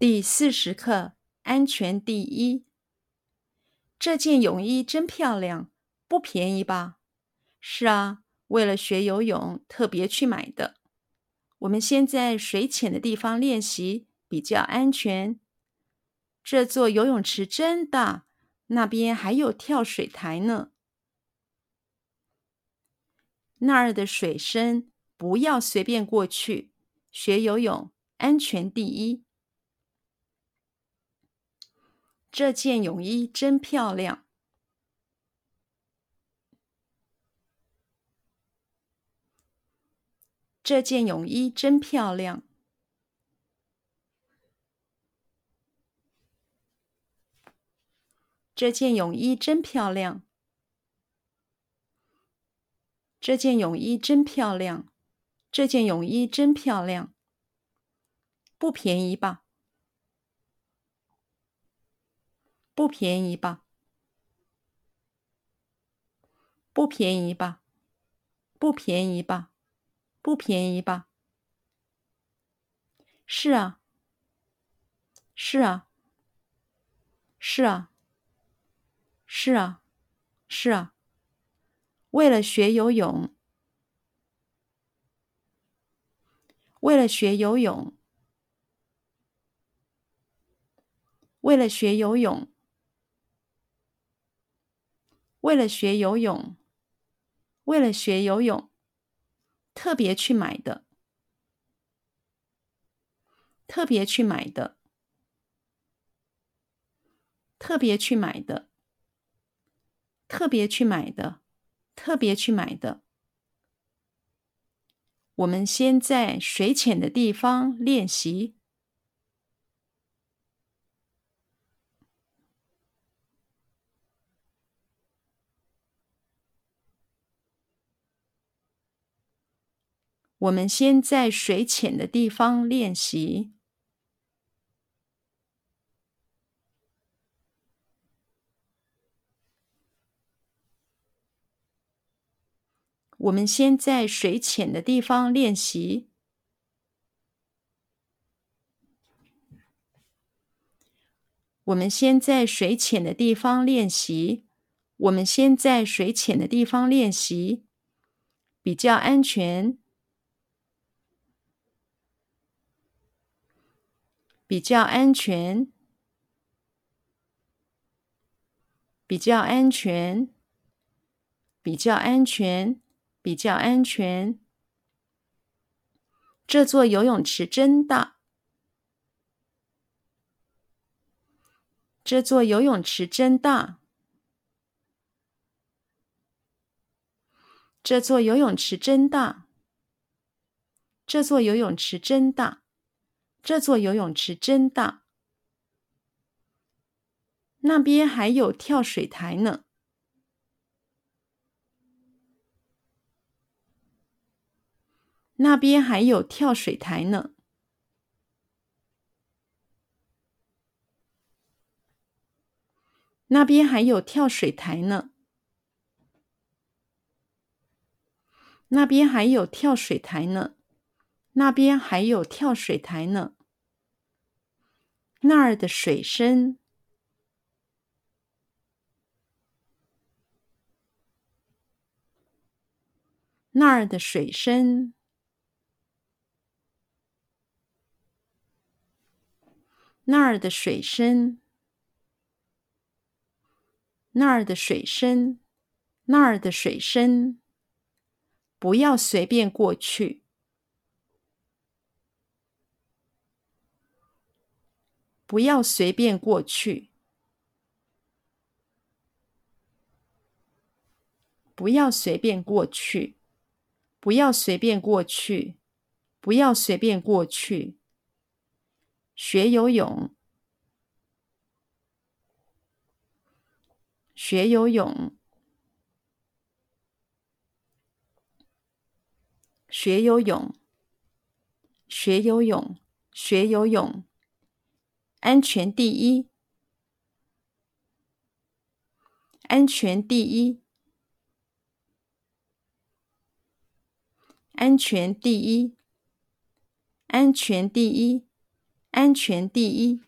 第四十课：安全第一。这件泳衣真漂亮，不便宜吧？是啊，为了学游泳特别去买的。我们先在水浅的地方练习，比较安全。这座游泳池真大，那边还有跳水台呢。那儿的水深，不要随便过去。学游泳，安全第一。这件泳衣真漂亮。这件泳衣真漂亮。这件泳衣真漂亮。这件泳衣真漂亮。这件泳衣真漂亮。不便宜吧？不便宜吧？不便宜吧？不便宜吧？不便宜吧？是啊，是啊，是啊，是啊，是啊。为了学游泳，为了学游泳，为了学游泳。为了学游泳，为了学游泳，特别去买的，特别去买的，特别去买的，特别去买的，特别去买的。我们先在水浅的地方练习。我们先在水浅的地方练习。我们先在水浅的地方练习。我们先在水浅的地方练习。我们先在水浅的地方练习，比较安全。比较安全，比较安全，比较安全，比较安全。这座游泳池真大。这座游泳池真大。这座游泳池真大。这座游泳池真大。这座游泳池真大，那边还有跳水台呢。那边还有跳水台呢。那边还有跳水台呢。那边还有跳水台呢。那边还有跳水台呢。那儿的水深，那儿的水深，那儿的水深，那儿的水深，那儿的水深，不要随便过去。不要随便过去。不要随便过去。不要随便过去。不要随便过去。学游泳。学游泳。学游泳。学游泳。学游泳。安全第一，安全第一，安全第一，安全第一，安全第一。